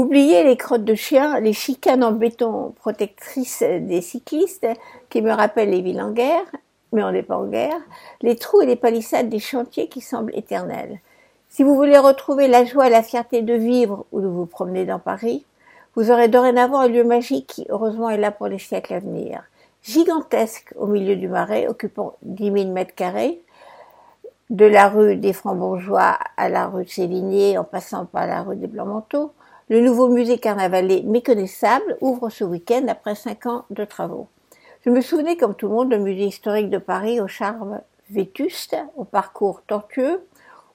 Oubliez les crottes de chiens, les chicanes en béton protectrices des cyclistes qui me rappellent les villes en guerre, mais on n'est pas en guerre, les trous et les palissades des chantiers qui semblent éternels. Si vous voulez retrouver la joie et la fierté de vivre ou de vous promener dans Paris, vous aurez dorénavant un lieu magique qui, heureusement, est là pour les siècles à venir. Gigantesque au milieu du marais, occupant 10 000 mètres carrés, de la rue des Francs-Bourgeois à la rue de Sévigné en passant par la rue des Blancs-Manteaux, le nouveau musée carnavalais méconnaissable ouvre ce week-end après cinq ans de travaux. Je me souvenais, comme tout le monde, du musée historique de Paris au charme vétuste, au parcours tortueux,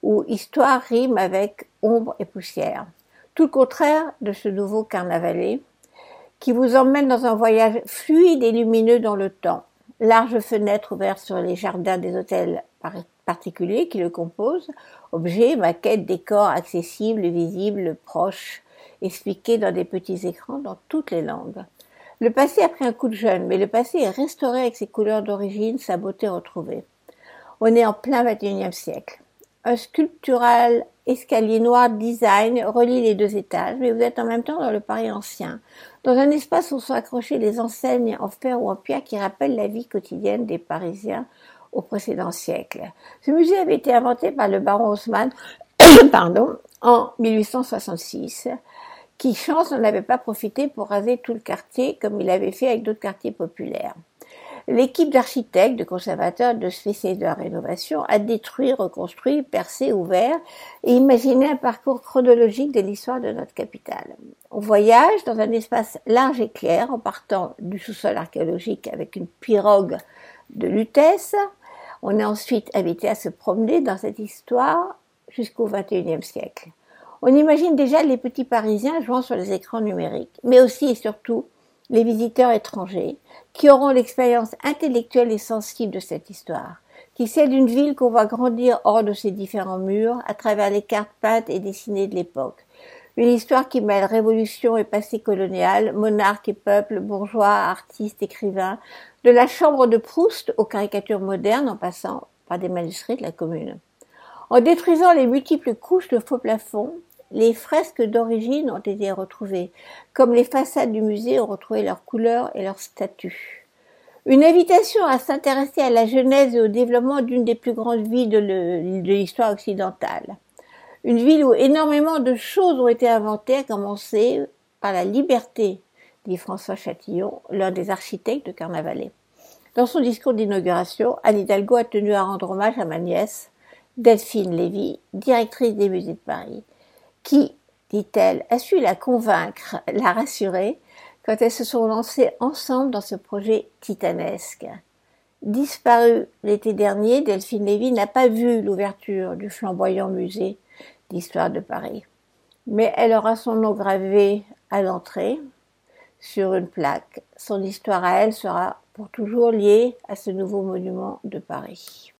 où histoire rime avec ombre et poussière. Tout le contraire de ce nouveau carnavalet, qui vous emmène dans un voyage fluide et lumineux dans le temps. Larges fenêtres ouvertes sur les jardins des hôtels particuliers qui le composent, objets, maquettes, décors accessibles, visibles, proches, expliqués dans des petits écrans dans toutes les langues. Le passé a pris un coup de jeune, mais le passé est restauré avec ses couleurs d'origine, sa beauté retrouvée. On est en plein 21e siècle. Un sculptural escalier noir design relie les deux étages, mais vous êtes en même temps dans le Paris ancien, dans un espace où sont accrochées les enseignes en fer ou en pierre qui rappellent la vie quotidienne des Parisiens au précédent siècle. Ce musée avait été inventé par le baron Haussmann pardon, en 1866, qui, chance, n'en avait pas profité pour raser tout le quartier comme il avait fait avec d'autres quartiers populaires. L'équipe d'architectes, de conservateurs, de spécialistes de la rénovation a détruit, reconstruit, percé, ouvert et imaginé un parcours chronologique de l'histoire de notre capitale. On voyage dans un espace large et clair en partant du sous-sol archéologique avec une pirogue de Lutèce. On est ensuite invité à se promener dans cette histoire jusqu'au XXIe siècle. On imagine déjà les petits Parisiens jouant sur les écrans numériques, mais aussi et surtout les visiteurs étrangers qui auront l'expérience intellectuelle et sensible de cette histoire, qui celle d'une ville qu'on voit grandir hors de ses différents murs à travers les cartes peintes et dessinées de l'époque. Une histoire qui mêle révolution et passé colonial, monarques et peuple, bourgeois, artistes, écrivains, de la chambre de Proust aux caricatures modernes en passant par des manuscrits de la commune. En détruisant les multiples couches de faux plafonds, les fresques d'origine ont été retrouvées, comme les façades du musée ont retrouvé leurs couleurs et leurs statuts. Une invitation à s'intéresser à la genèse et au développement d'une des plus grandes villes de l'histoire occidentale. Une ville où énormément de choses ont été inventées, à commencer par la liberté, dit François Chatillon, l'un des architectes de Carnavalet. Dans son discours d'inauguration, Anne Hidalgo a tenu à rendre hommage à ma nièce, Delphine Lévy, directrice des musées de Paris qui, dit-elle, a su la convaincre, la rassurer, quand elles se sont lancées ensemble dans ce projet titanesque. Disparue l'été dernier, Delphine Lévy n'a pas vu l'ouverture du flamboyant musée d'histoire de Paris. Mais elle aura son nom gravé à l'entrée sur une plaque. Son histoire à elle sera pour toujours liée à ce nouveau monument de Paris.